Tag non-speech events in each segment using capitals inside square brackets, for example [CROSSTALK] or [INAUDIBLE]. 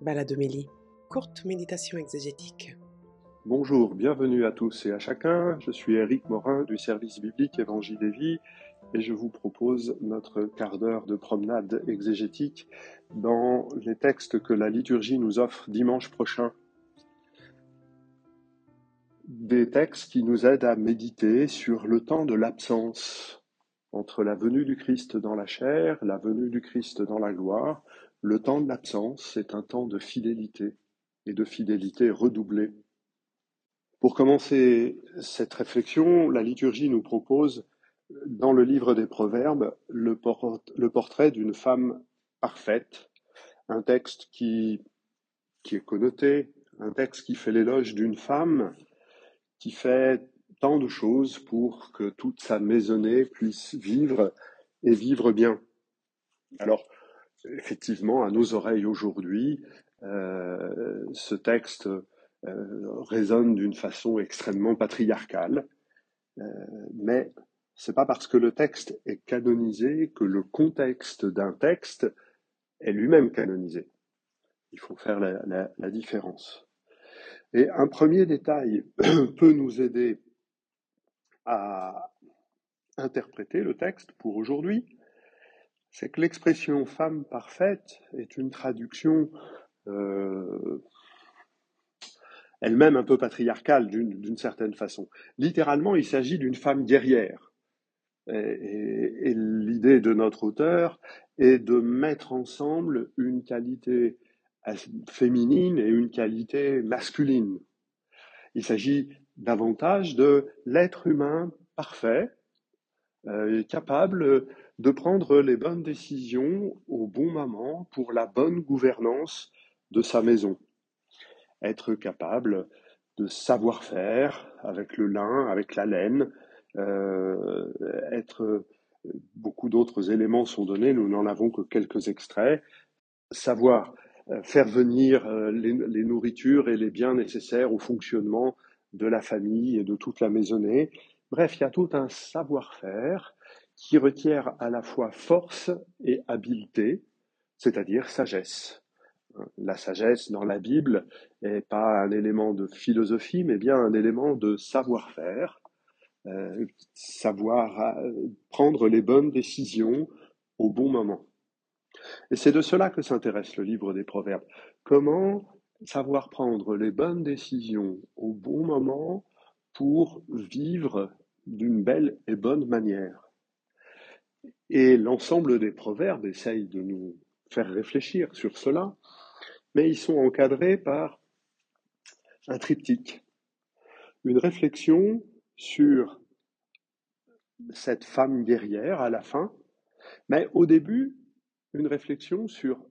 Baladomélie, courte méditation exégétique. Bonjour, bienvenue à tous et à chacun. Je suis Éric Morin du service biblique Évangile et Vie et je vous propose notre quart d'heure de promenade exégétique dans les textes que la liturgie nous offre dimanche prochain. Des textes qui nous aident à méditer sur le temps de l'absence entre la venue du Christ dans la chair, la venue du Christ dans la gloire, le temps de l'absence est un temps de fidélité et de fidélité redoublée. Pour commencer cette réflexion, la liturgie nous propose, dans le livre des Proverbes, le, portrait d'une femme parfaite, un texte qui, qui est connoté, un texte qui fait l'éloge d'une femme qui fait tant de choses pour que toute sa maisonnée puisse vivre et vivre bien. Alors, effectivement, à nos oreilles aujourd'hui, euh, ce texte euh, résonne d'une façon extrêmement patriarcale, euh, mais c'est pas parce que le texte est canonisé que le contexte d'un texte est lui-même canonisé. Il faut faire la, la différence. Et un premier détail [CLEARS THROAT] peut nous aider à interpréter le texte pour aujourd'hui, c'est que l'expression femme parfaite est une traduction euh, elle-même un peu patriarcale d'une certaine façon. Littéralement, il s'agit d'une femme guerrière. Et, l'idée de notre auteur est de mettre ensemble une qualité féminine et une qualité masculine. Il s'agit davantage de l'être humain parfait, euh, capable de prendre les bonnes décisions au bon moment pour la bonne gouvernance de sa maison. Être capable de savoir faire avec le lin, avec la laine, euh, être beaucoup d'autres éléments sont donnés, nous n'en avons que quelques extraits, savoir euh, faire venir euh, les, les, nourritures et les biens nécessaires au fonctionnement de la famille et de toute la maisonnée. Bref, il y a tout un savoir-faire qui requiert à la fois force et habileté, c'est-à-dire sagesse. La sagesse dans la Bible n'est pas un élément de philosophie, mais bien un élément de savoir-faire, euh, savoir euh, prendre les bonnes décisions au bon moment. Et c'est de cela que s'intéresse le livre des Proverbes. Comment savoir prendre les bonnes décisions au bon moment pour vivre d'une belle et bonne manière? Et l'ensemble des proverbes essaye de nous faire réfléchir sur cela, mais ils sont encadrés par un triptyque, une réflexion sur cette femme guerrière à la fin, mais au début, une réflexion sur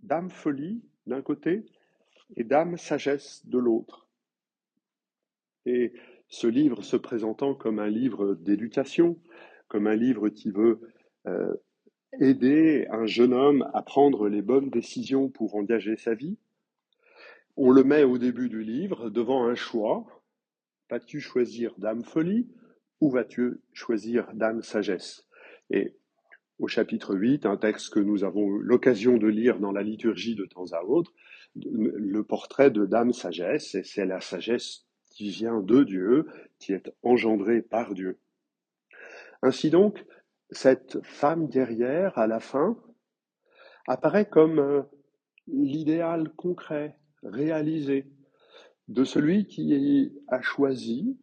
dame folie d'un côté et dame sagesse de l'autre. Et ce livre se présentant comme un livre d'éducation, comme un livre qui veut aider un jeune homme à prendre les bonnes décisions pour engager sa vie. On le met au début du livre devant un choix. Vas-tu choisir Dame Folie ou vas-tu choisir Dame Sagesse? Et au chapitre 8, un texte que nous avons l'occasion de lire dans la liturgie de temps à autre, le portrait de Dame Sagesse, et c'est la sagesse qui vient de Dieu, qui est engendrée par Dieu. Ainsi donc, cette femme guerrière, à la fin, apparaît comme euh, l'idéal concret, réalisé, de celui qui a choisi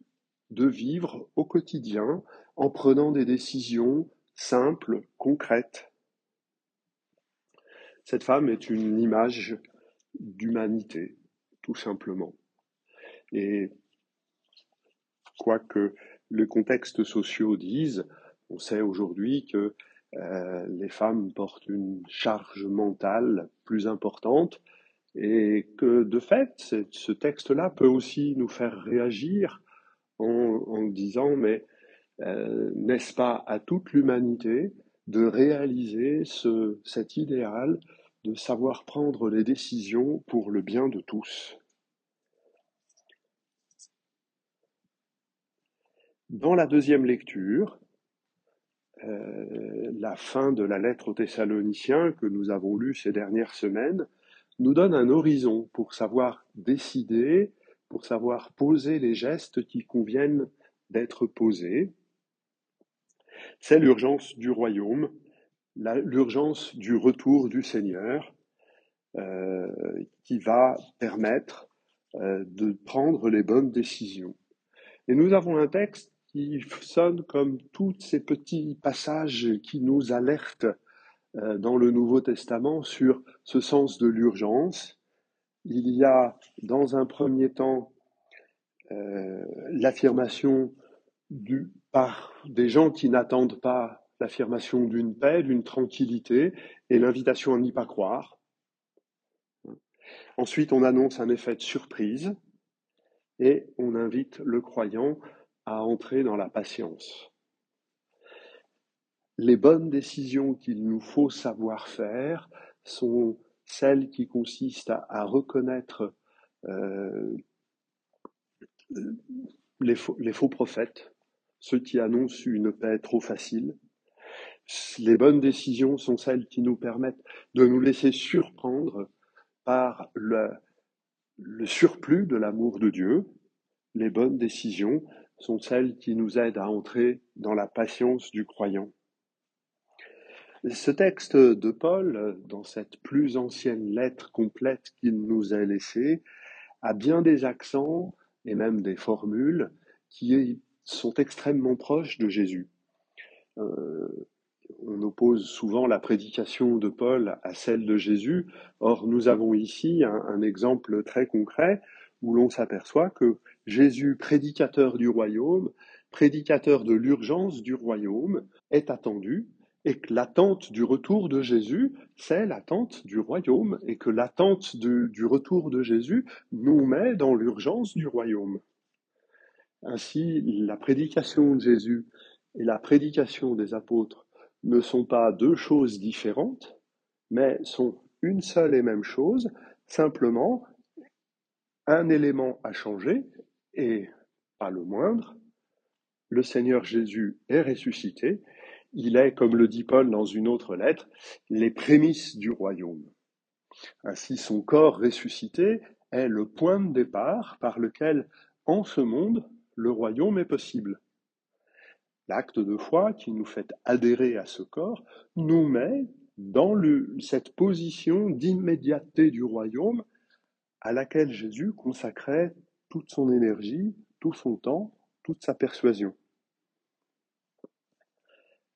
de vivre au quotidien en prenant des décisions simples, concrètes. Cette femme est une image d'humanité, tout simplement. Et quoi que les contextes sociaux disent, on sait aujourd'hui que euh, les femmes portent une charge mentale plus importante et que de fait, ce texte-là peut aussi nous faire réagir en, disant mais euh, n'est-ce pas à toute l'humanité de réaliser ce, cet idéal de savoir prendre les décisions pour le bien de tous? Dans la deuxième lecture, euh, la fin de la lettre aux Thessaloniciens que nous avons lue ces dernières semaines nous donne un horizon pour savoir décider, pour savoir poser les gestes qui conviennent d'être posés. C'est l'urgence du royaume, l'urgence du retour du Seigneur euh, qui va permettre euh, de prendre les bonnes décisions. Et nous avons un texte qui sonne comme tous ces petits passages qui nous alertent euh, dans le Nouveau Testament sur ce sens de l'urgence. Il y a dans un premier temps euh, l'affirmation par des gens qui n'attendent pas l'affirmation d'une paix, d'une tranquillité et l'invitation à n'y pas croire. Ensuite, on annonce un effet de surprise et on invite le croyant à entrer dans la patience. Les bonnes décisions qu'il nous faut savoir faire sont celles qui consistent à, reconnaître euh, les, faux, prophètes, ceux qui annoncent une paix trop facile. Les bonnes décisions sont celles qui nous permettent de nous laisser surprendre par le surplus de l'amour de Dieu. Les bonnes décisions sont celles qui nous aident à entrer dans la patience du croyant. Ce texte de Paul, dans cette plus ancienne lettre complète qu'il nous a laissée, a bien des accents et même des formules qui sont extrêmement proches de Jésus. Euh, on oppose souvent la prédication de Paul à celle de Jésus. Or, nous avons ici un, un exemple très concret où l'on s'aperçoit que Jésus, prédicateur du royaume, prédicateur de l'urgence du royaume, est attendu et que l'attente du retour de Jésus, c'est l'attente du royaume, et que l'attente du, retour de Jésus nous met dans l'urgence du royaume. Ainsi, la prédication de Jésus et la prédication des apôtres ne sont pas deux choses différentes, mais sont une seule et même chose, simplement un élément a changé, et pas le moindre, le Seigneur Jésus est ressuscité, il est, comme le dit Paul dans une autre lettre, les prémices du royaume. Ainsi, son corps ressuscité est le point de départ par lequel, en ce monde, le royaume est possible. L'acte de foi qui nous fait adhérer à ce corps nous met dans cette position d'immédiateté du royaume à laquelle Jésus consacrait toute son énergie, tout son temps, toute sa persuasion.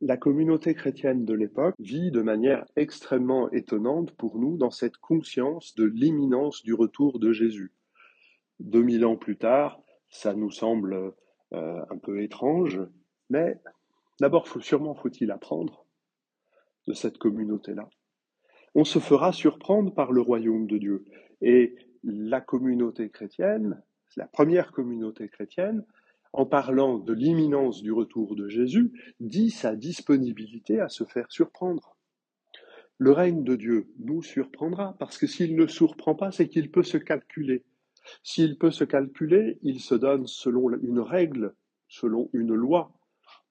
La communauté chrétienne de l'époque vit de manière extrêmement étonnante pour nous dans cette conscience de l'imminence du retour de Jésus. Deux mille ans plus tard, ça nous semble euh, un peu étrange, mais d'abord, sûrement faut-il apprendre de cette communauté-là. On se fera surprendre par le royaume de Dieu. Et la communauté chrétienne, la première communauté chrétienne, en parlant de l'imminence du retour de Jésus, dit sa disponibilité à se faire surprendre. Le règne de Dieu nous surprendra, parce que s'il ne surprend pas, c'est qu'il peut se calculer. S'il peut se calculer, il se donne selon une règle, selon une loi,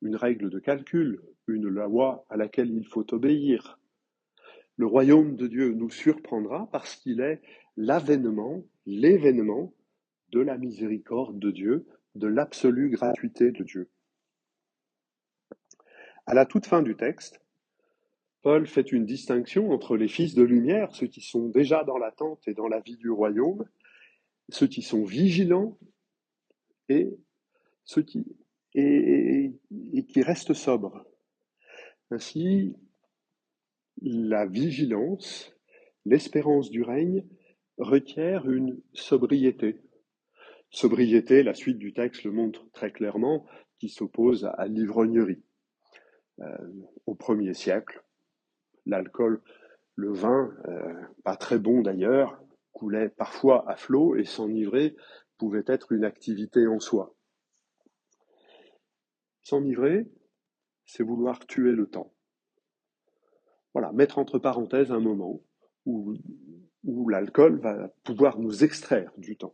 une règle de calcul, une loi à laquelle il faut obéir. Le royaume de Dieu nous surprendra parce qu'il est l'avènement, l'événement de la miséricorde de Dieu de l'absolue gratuité de Dieu. À la toute fin du texte, Paul fait une distinction entre les fils de lumière, ceux qui sont déjà dans l'attente et dans la vie du royaume, ceux qui sont vigilants et ceux qui, restent sobres. Ainsi, la vigilance, l'espérance du règne requiert une sobriété, Sobriété, la suite du texte le montre très clairement, qui s'oppose à l'ivrognerie. Euh, au premier siècle, l'alcool, le vin, euh, pas très bon d'ailleurs, coulait parfois à flot et s'enivrer pouvait être une activité en soi. S'enivrer, c'est vouloir tuer le temps. Voilà, mettre entre parenthèses un moment où, où l'alcool va pouvoir nous extraire du temps.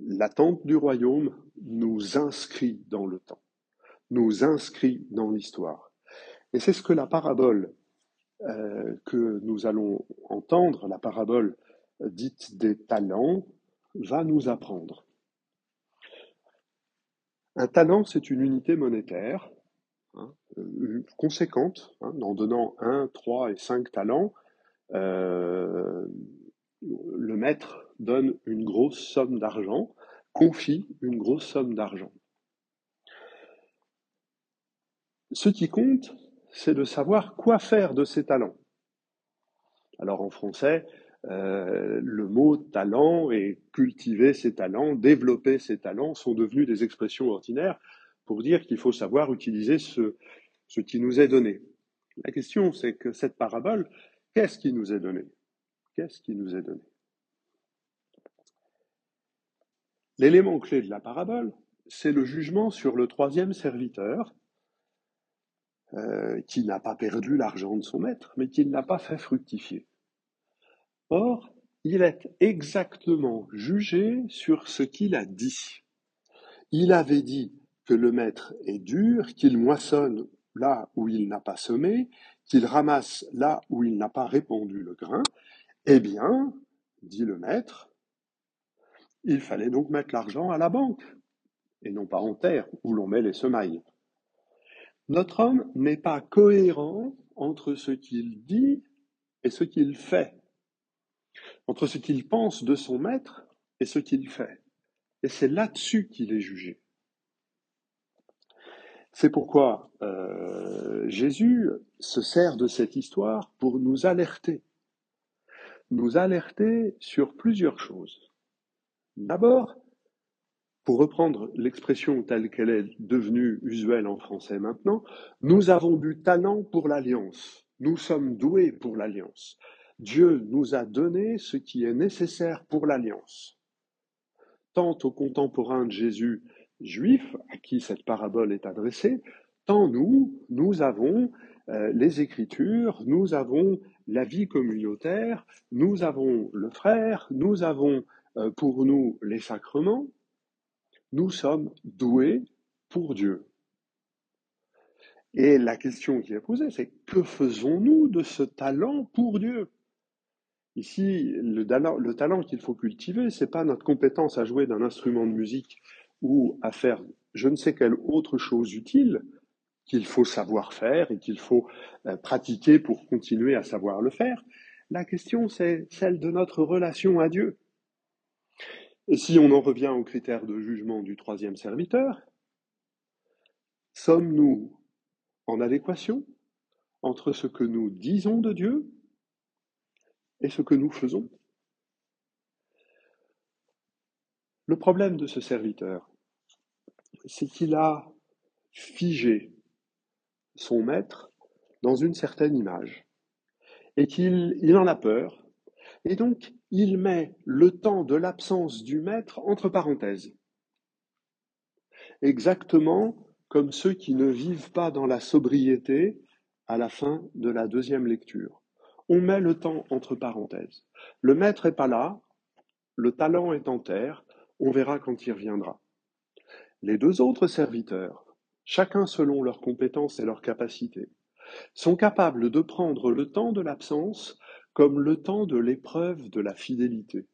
L'attente du royaume nous inscrit dans le temps, nous inscrit dans l'histoire. Et c'est ce que la parabole euh, que nous allons entendre, la parabole dite des talents, va nous apprendre. Un talent, c'est une unité monétaire hein, euh, conséquente. Hein, en donnant 1, 3 et 5 talents, euh, le maître donne une grosse somme d'argent, confie une grosse somme d'argent. Ce qui compte, c'est de savoir quoi faire de ces talents. Alors en français, euh, le mot talent et cultiver ses talents, développer ses talents sont devenus des expressions ordinaires pour dire qu'il faut savoir utiliser ce, ce qui nous est donné. La question, c'est que cette parabole, qu'est-ce qui nous est donné? Qu'est-ce qui nous est donné? L'élément clé de la parabole, c'est le jugement sur le troisième serviteur, euh, qui n'a pas perdu l'argent de son maître, mais qui ne l'a pas fait fructifier. Or, il est exactement jugé sur ce qu'il a dit. Il avait dit que le maître est dur, qu'il moissonne là où il n'a pas semé, qu'il ramasse là où il n'a pas répandu le grain. Eh bien, dit le maître, il fallait donc mettre l'argent à la banque, et non pas en terre, où l'on met les semailles. Notre homme n'est pas cohérent entre ce qu'il dit et ce qu'il fait entre ce qu'il pense de son maître et ce qu'il fait. Et c'est là-dessus qu'il est jugé. C'est pourquoi euh, Jésus se sert de cette histoire pour nous alerter. Nous alerter sur plusieurs choses. D'abord, pour reprendre l'expression telle qu'elle est devenue usuelle en français maintenant, nous avons du talent pour l'alliance. Nous sommes doués pour l'alliance. Dieu nous a donné ce qui est nécessaire pour l'alliance. Tant aux contemporains de Jésus juifs, à qui cette parabole est adressée, tant nous, nous avons euh, les Écritures, nous avons la vie communautaire, nous avons le frère, nous avons pour nous les sacrements, nous sommes doués pour Dieu. Et la question qui est posée, c'est que faisons-nous de ce talent pour Dieu? Ici, le talent, qu'il faut cultiver, c'est pas notre compétence à jouer d'un instrument de musique ou à faire je ne sais quelle autre chose utile qu'il faut savoir faire et qu'il faut euh, pratiquer pour continuer à savoir le faire. La question, c'est celle de notre relation à Dieu. Et si on en revient au critère de jugement du troisième serviteur, sommes-nous en adéquation entre ce que nous disons de Dieu et ce que nous faisons? Le problème de ce serviteur, c'est qu'il a figé son maître dans une certaine image et qu'il il en a peur et donc il met le temps de l'absence du maître entre parenthèses. Exactement comme ceux qui ne vivent pas dans la sobriété à la fin de la deuxième lecture on met le temps entre parenthèses. Le maître est pas là, le talent est en terre, on verra quand il reviendra. Les deux autres serviteurs, chacun selon leurs compétences et leurs capacités, sont capables de prendre le temps de l'absence comme le temps de l'épreuve de la fidélité.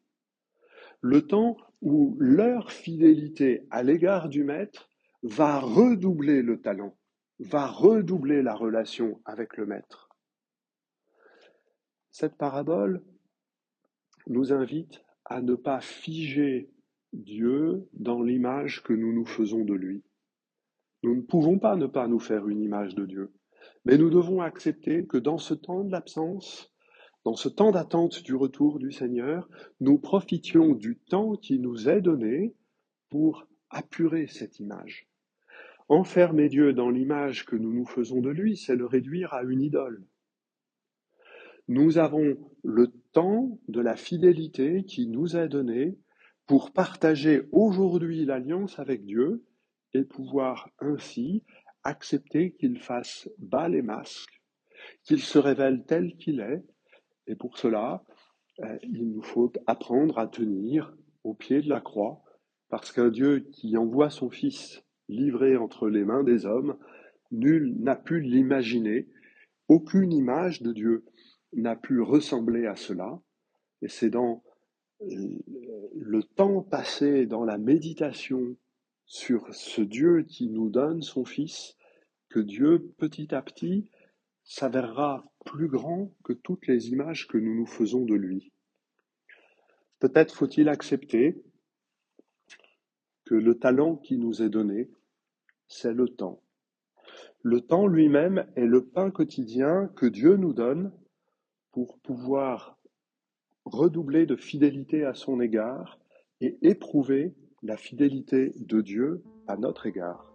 Le temps où leur fidélité à l'égard du maître va redoubler le talent, va redoubler la relation avec le maître. Cette parabole nous invite à ne pas figer Dieu dans l'image que nous nous faisons de lui. Nous ne pouvons pas ne pas nous faire une image de Dieu, mais nous devons accepter que dans ce temps de l'absence, dans ce temps d'attente du retour du Seigneur, nous profitions du temps qui nous est donné pour apurer cette image. Enfermer Dieu dans l'image que nous nous faisons de lui, c'est le réduire à une idole. Nous avons le temps de la fidélité qui nous est donné pour partager aujourd'hui l'alliance avec Dieu et pouvoir ainsi accepter qu'il fasse bas les masques, qu'il se révèle tel qu'il est. Et pour cela, euh, il nous faut apprendre à tenir au pied de la croix, parce qu'un Dieu qui envoie son Fils livré entre les mains des hommes, nul n'a pu l'imaginer, aucune image de Dieu n'a pu ressembler à cela. Et c'est dans le temps passé dans la méditation sur ce Dieu qui nous donne son Fils que Dieu, petit à petit, s'avérera plus grand que toutes les images que nous nous faisons de lui. Peut-être faut-il accepter que le talent qui nous est donné, c'est le temps. Le temps lui-même est le pain quotidien que Dieu nous donne pour pouvoir redoubler de fidélité à son égard et éprouver la fidélité de Dieu à notre égard.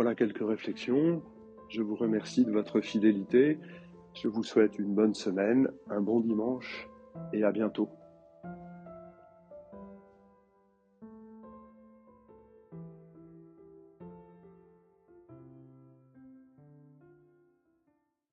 Voilà quelques réflexions. Je vous remercie de votre fidélité. Je vous souhaite une bonne semaine, un bon dimanche et à bientôt.